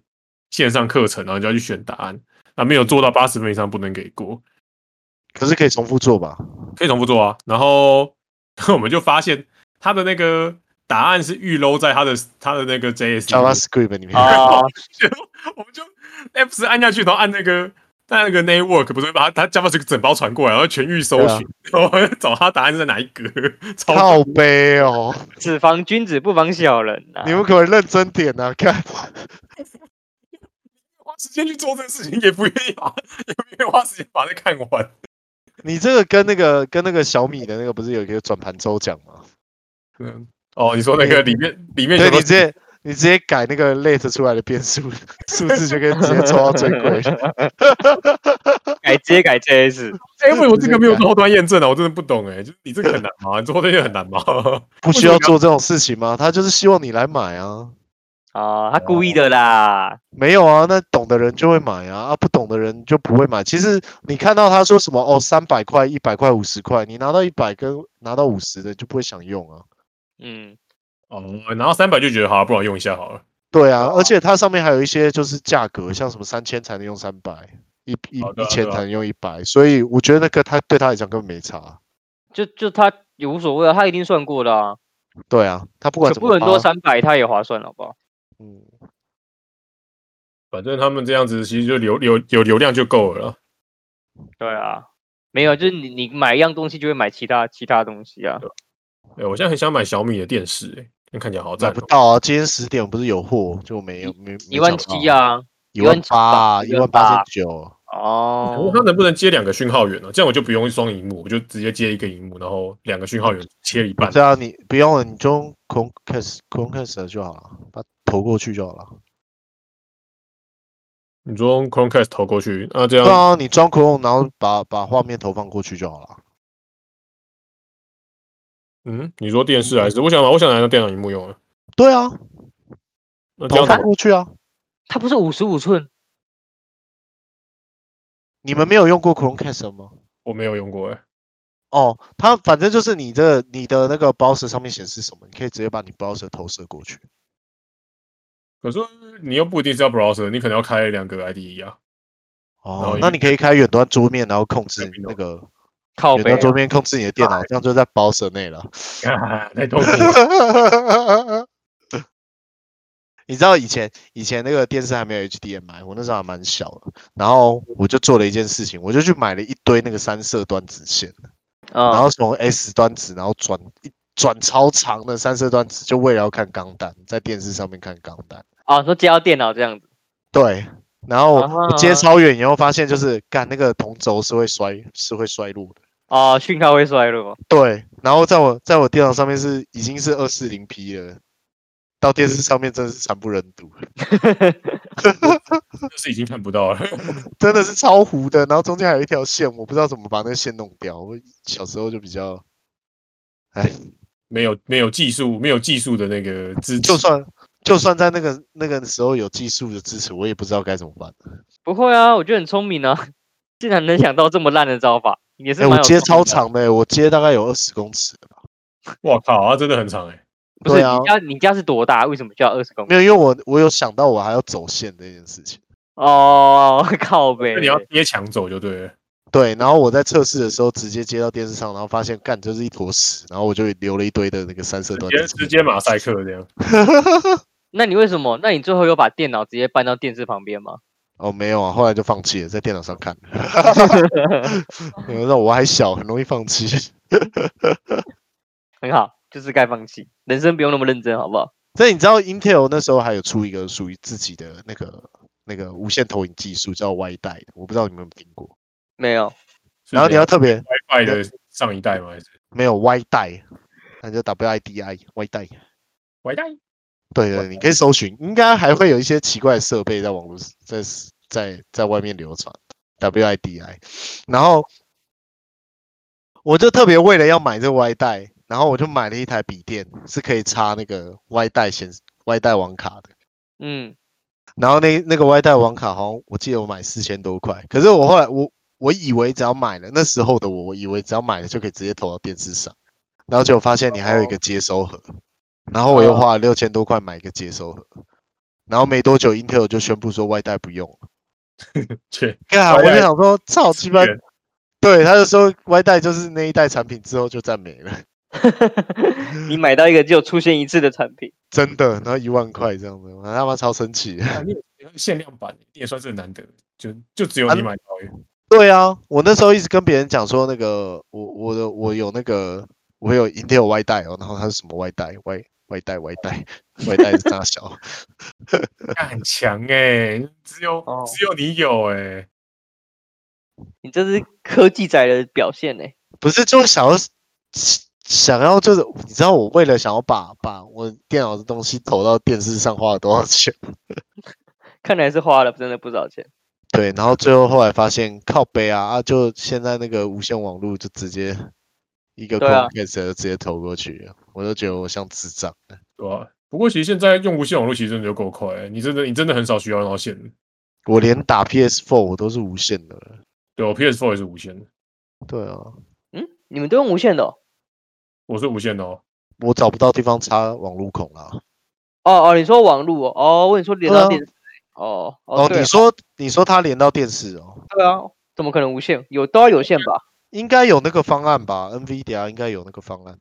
线上课程，然后你就要去选答案，那没有做到八十分以上不能给过。可是可以重复做吧？可以重复做啊。然后 [laughs] 我们就发现。他的那个答案是预 load 在他的他的那个 JS JavaScript 里面啊，[laughs] 我们就 F 十按下去，然后按那个按那个 network，不是把他他 JavaScript 整包传过来，然后全域搜寻，然后找他答案是在哪一格。[laughs] 靠背哦，只防君子不防小人呐。你们可不可以认真点呐？[laughs] 看，花时间去做这个事情，也不愿意把，也不愿意花时间把它看完。你这个跟那个跟那个小米的那个不是有一个转盘周奖吗？嗯，哦，你说那个里面里面，对，你直接你直接改那个 late 出来的变数数字，就可以直接抽到最贵。[laughs] 改直接改 JS，哎，为什么这个没有后端验证啊？我真的不懂哎，就是你这个很难吗？你做后端很难吗？[laughs] 不需要做这种事情吗？他就是希望你来买啊。哦，他故意的啦。没有啊，那懂的人就会买啊，啊，不懂的人就不会买。其实你看到他说什么哦，三百块、一百块、五十块，你拿到一百跟拿到五十的就不会想用啊。嗯，哦，然后三百就觉得好，不然用一下好了。对啊，而且它上面还有一些就是价格，像什么三千才能用三百，一一一千才能用一百，所以我觉得那个他对他来讲根本没差。就就他也无所谓啊，他一定算过的啊。对啊，他不管怎么，不能多三百他也划算，好不好？嗯，反正他们这样子其实就流流有流量就够了。对啊，没有，就是你你买一样东西就会买其他其他东西啊。哎，我现在很想买小米的电视，哎，那看起来好赞。买不到啊，今天十点不是有货就没有，没一万七啊，一万八，一万八千九。哦，它能不能接两个讯号源呢？这样我就不用双荧幕，我就直接接一个荧幕，然后两个讯号源切一半。对啊你不用了，你装 Chromecast Chromecast 就好了，把它投过去就好了。你装 Chromecast 投过去，那这样。对啊，你装 Chrome，然后把把画面投放过去就好了。嗯，你说电视还是？我想把我想拿个电脑荧幕用啊。对啊，那这样投过去啊。它不是五十五寸？你们没有用过 Chromecast 吗？我没有用过哎、欸。哦，它反正就是你的你的那个 browser 上面显示什么，你可以直接把你 browser 投射过去。可是你又不一定是要 browser，你可能要开两个 IDE 啊。哦，那你可以开远端桌面，然后控制那个。靠远端桌面控制你的电脑，这样就在包舍内了。太痛苦了。[laughs] 你知道以前以前那个电视还没有 HDMI，我那时候还蛮小的，然后我就做了一件事情，我就去买了一堆那个三色端子线，然后从 S 端子，然后转一转超长的三色端子，就为了要看钢弹，在电视上面看钢弹。哦，说接到电脑这样子。对。然后我接超远以后发现，就是干那个同轴是会衰，是会衰落的。哦，讯号会衰落。对，然后在我在我电脑上面是已经是二四零 P 了，到电视上面真的是惨不忍睹。[laughs] 就是已经看不到了，[laughs] 真的是超糊的。然后中间还有一条线，我不知道怎么把那个线弄掉。我小时候就比较，哎，没有没有技术，没有技术的那个资质。就算就算在那个那个时候有技术的支持，我也不知道该怎么办。不会啊，我觉得很聪明啊，竟然能想到这么烂的招法，也是、欸。我接超长的，我接大概有二十公尺吧。[laughs] 我靠，啊，真的很长哎。不是、啊、你家你家是多大？为什么需要二十公尺？没有，因为我我有想到我还要走线这件事情。哦，[laughs] 靠呗，那你要贴墙走就对了。对，然后我在测试的时候直接接到电视上，然后发现干就是一坨屎，然后我就留了一堆的那个三色端。直接直接马赛克这样。[laughs] 那你为什么？那你最后有把电脑直接搬到电视旁边吗？哦，没有啊，后来就放弃了，在电脑上看。[laughs] 因为我还小，很容易放弃。[laughs] 很好，就是该放弃。人生不用那么认真，好不好？所以你知道，Intel 那时候还有出一个属于自己的那个那个无线投影技术，叫 Y 带，我不知道你们有没有听过。没有。然后你要特别 WiFi 的上一代吗？还是没有 Y 带？那就 WIDI Y 带。Y 带。对对，你可以搜寻，应该还会有一些奇怪的设备在网络在在在外面流传。WIDI。然后我就特别为了要买这个 Y 带，然后我就买了一台笔电，是可以插那个 Y 带显示 Y 带网卡的。嗯。然后那那个 Y 带网卡好像我记得我买四千多块，可是我后来我。我以为只要买了，那时候的我，我以为只要买了就可以直接投到电视上，然后结果发现你还有一个接收盒，然后我又花了六千多块买一个接收盒，然后没多久，Intel 就宣布说外带不用了。[laughs] 切，我就想说，操鸡巴，对，他就说外带就是那一代产品之后就再没了。[laughs] 你买到一个就出现一次的产品，真的，然后一万块这样子，我他妈超生气。限量版你也算是很难得，就就只有你买到。对啊，我那时候一直跟别人讲说，那个我我的我有那个我有 Intel 外带哦，然后它是什么外带？外外带外带外带是大小，[laughs] 那很强哎、欸，只有、哦、只有你有哎、欸，你这是科技仔的表现哎、欸，不是就想要想要就是你知道我为了想要把把我电脑的东西投到电视上花了多少钱？[laughs] 看来是花了真的不少钱。对，然后最后后来发现靠背啊啊！就现在那个无线网络就直接一个 Chromecast 就直接投过去，啊、我都觉得我像智障。对啊，不过其实现在用无线网络其实真的就够快、欸，你真的你真的很少需要用到线。我连打 PS4 我都是无线的。对，我 PS4 也是无线的。对啊，嗯，你们都用无线的、哦？我是无线的哦。我找不到地方插网路孔啊。哦哦，你说网路哦？哦，我跟你说连到电视。哦哦，哦，你说你说它连到电视哦？对啊，怎么可能无线？有都要有线吧？应该有那个方案吧？NVIDIA 应该有那个方案。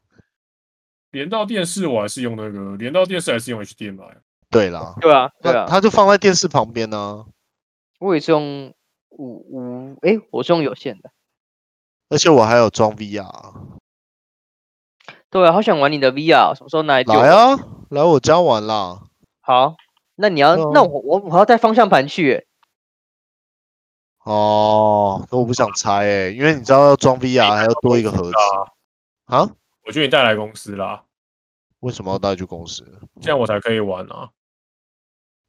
连到电视我还是用那个，连到电视还是用 HDMI。对啦，对啊，对啊，它就放在电视旁边呢、啊。我也是用五五，哎，我是用有线的，而且我还有装 VR。对啊，好想玩你的 VR，什么时候来？来啊，来我家玩啦。好。那你要，哦、那我我我要带方向盘去、欸。哦，那我不想拆哎、欸，因为你知道要装 VR 还要多一个盒子啊。啊我觉得你带来公司啦。为什么要带去公司？这样我才可以玩啊。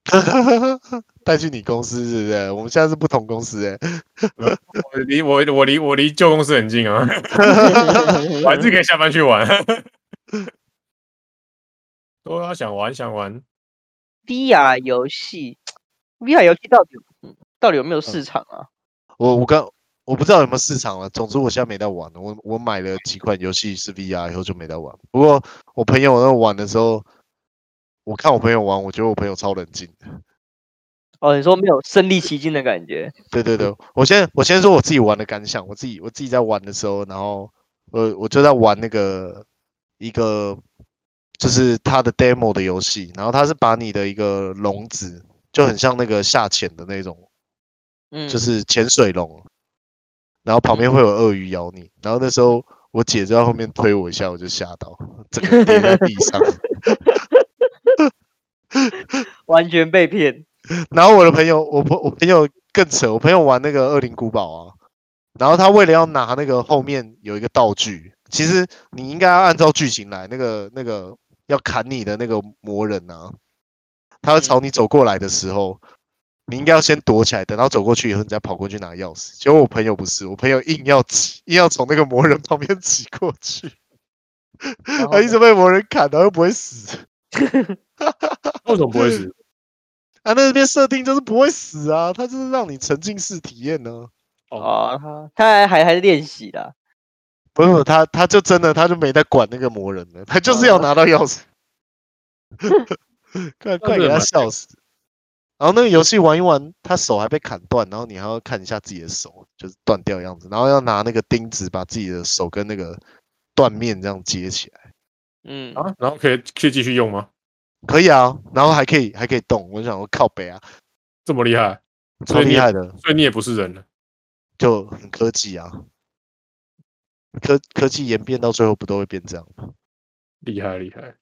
[laughs] 带去你公司是不是？我们现在是不同公司哎、欸。[laughs] 我离我我离我离旧公司很近啊。[laughs] 我还是可以下班去玩。都要想玩想玩。VR 游戏，VR 游戏到底，到底有没有市场啊？我我刚我不知道有没有市场了。总之我现在没在玩了。我我买了几款游戏是 VR，以后就没在玩。不过我朋友在玩的时候，我看我朋友玩，我觉得我朋友超冷静。哦，你说没有身临其境的感觉？[laughs] 对对对，我先我先说我自己玩的感想。我自己我自己在玩的时候，然后我我就在玩那个一个。就是它的 demo 的游戏，然后它是把你的一个笼子，就很像那个下潜的那种，嗯，就是潜水笼，然后旁边会有鳄鱼咬你，然后那时候我姐就在后面推我一下，我就吓到，[laughs] 整个跌在地上，[laughs] 完全被骗。然后我的朋友，我朋我朋友更扯，我朋友玩那个恶灵古堡啊，然后他为了要拿那个后面有一个道具，其实你应该要按照剧情来，那个那个。要砍你的那个魔人啊，他会朝你走过来的时候，你应该要先躲起来，等到走过去以后，你再跑过去拿钥匙。结果我朋友不是，我朋友硬要挤，硬要从那个魔人旁边挤过去，他一直被魔人砍，他又不会死。[laughs] 为什么不会死？[laughs] 他啊，那边设定就是不会死啊，他就是让你沉浸式体验呢。哦，他他还还还是练习的。不是他，他就真的他就没在管那个魔人了，他就是要拿到钥匙。[laughs] 快快给他笑死！然后那个游戏玩一玩，他手还被砍断，然后你还要看一下自己的手，就是断掉样子，然后要拿那个钉子把自己的手跟那个断面这样接起来。嗯啊，然后可以可以继续用吗？可以啊，然后还可以还可以动。我想我靠北啊，这么厉害，超厉害的，所以你也不是人了，就很科技啊。科科技演变到最后不都会变这样吗？厉害厉害，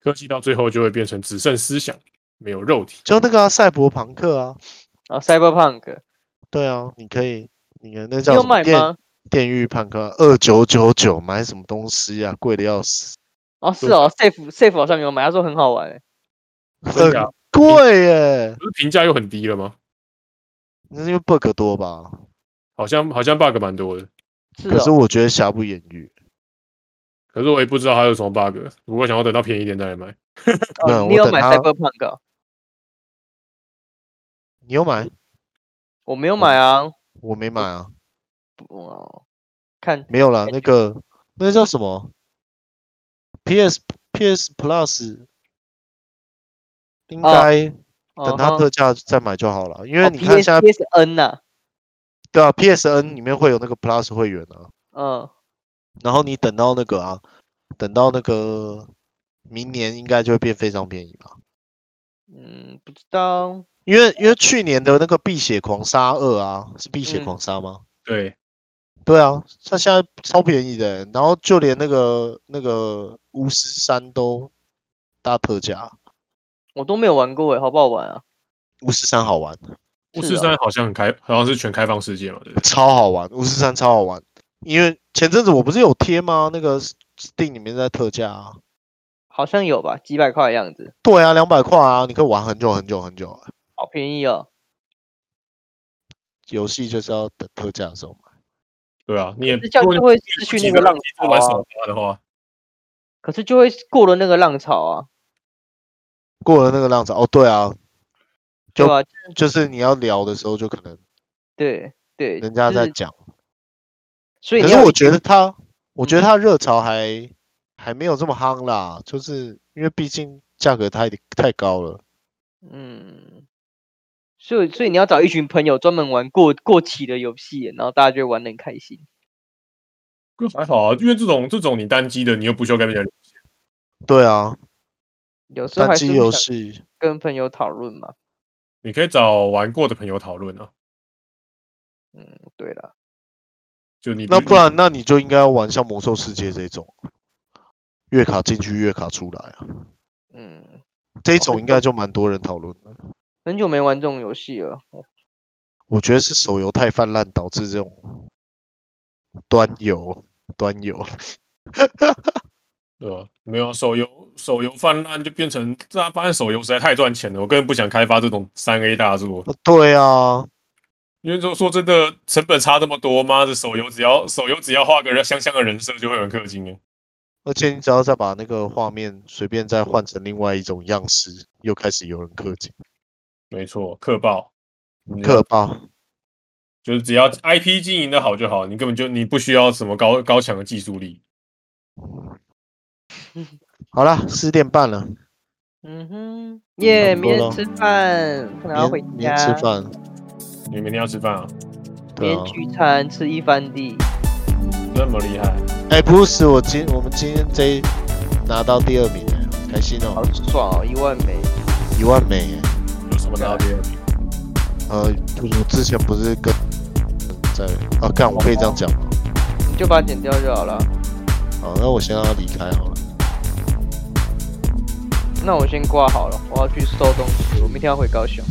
科技到最后就会变成只剩思想，没有肉体。就那个、啊、赛博朋克啊，啊赛博朋克，对啊，你可以，你看那叫什么电？有买吗？电狱朋克二九九九，买什么东西啊？贵的要死。哦，是哦，safe safe 好像有买，他说很好玩、欸，很贵耶，不是评价又很低了吗？那是因为 bug 多吧？好像好像 bug 蛮多的。是，可是我觉得瑕不掩瑜。可是我也不知道它有什么 bug，不过想要等到便宜一点再来买。[laughs] 哦、你有买 Cyberpunk？你有买？我没有买啊，我没买啊。哦，看没有啦，那个那个叫什么？PS PS Plus 应该等它特价再买就好了，因为你看现在 PSN 呐。对啊，PSN 里面会有那个 Plus 会员啊。嗯。然后你等到那个啊，等到那个明年应该就会变非常便宜吧？嗯，不知道。因为因为去年的那个《碧血狂杀二》啊，是《碧血狂杀》吗？嗯、对。对啊，它现在超便宜的，然后就连那个那个巫师三都大特价。我都没有玩过诶，好不好玩啊？巫师三好玩。巫师三好像很开，好像是全开放世界嘛，对，超好玩，巫师三超好玩。因为前阵子我不是有贴吗？那个 Steam 里面在特价啊，好像有吧，几百块的样子。对啊，两百块啊，你可以玩很久很久很久啊，好便宜哦。游戏就是要等特价的时候买。对啊，你也这样就会失去那个浪潮啊。的话，可是就会过了那个浪潮啊。过了那个浪潮哦，对啊。就对啊，就是你要聊的时候，就可能对对，人家在讲，所以可是我觉得他，我觉得他热潮还、嗯、还没有这么夯啦，就是因为毕竟价格太太高了。嗯，所以所以你要找一群朋友专门玩过过期的游戏，然后大家就玩的很开心。还好啊，因为这种这种你单机的，你又不需要跟别人。对啊，有时候还是单机游戏跟朋友讨论嘛。你可以找玩过的朋友讨论啊。嗯，对了，就你那不然，那你就应该要玩像魔兽世界这种，月卡进去，月卡出来啊。嗯，这一种应该就蛮多人讨论的。很久没玩这种游戏了。我觉得是手游太泛滥导致这种端游端游。对吧？没有手游，手游泛滥就变成，这样发现手游实在太赚钱了，我根本不想开发这种三 A 大作。对啊，因为说说真的，成本差这么多，妈的，手游只要手游只要画个香香的人设，就会很氪金哎。而且你只要再把那个画面随便再换成另外一种样式，又开始有人氪金。没错，客爆，客爆，就是只要 IP 经营的好就好，你根本就你不需要什么高高强的技术力。[laughs] 好了，十点半了。嗯哼，耶、yeah，明天吃饭，可能要回家。吃饭，你明天要吃饭啊？明天聚餐吃一番地，这么厉害？哎、欸，不是，我今我们今天这一拿到第二名，开心哦，好爽哦，一万美，一万美，有什么拿到第二名？呃，我之前不是跟在啊，干，我可以这样讲吗？你就把它剪掉就好了。好，那我先让他离开好了。那我先挂好了，我要去收东西，我明天要回高雄。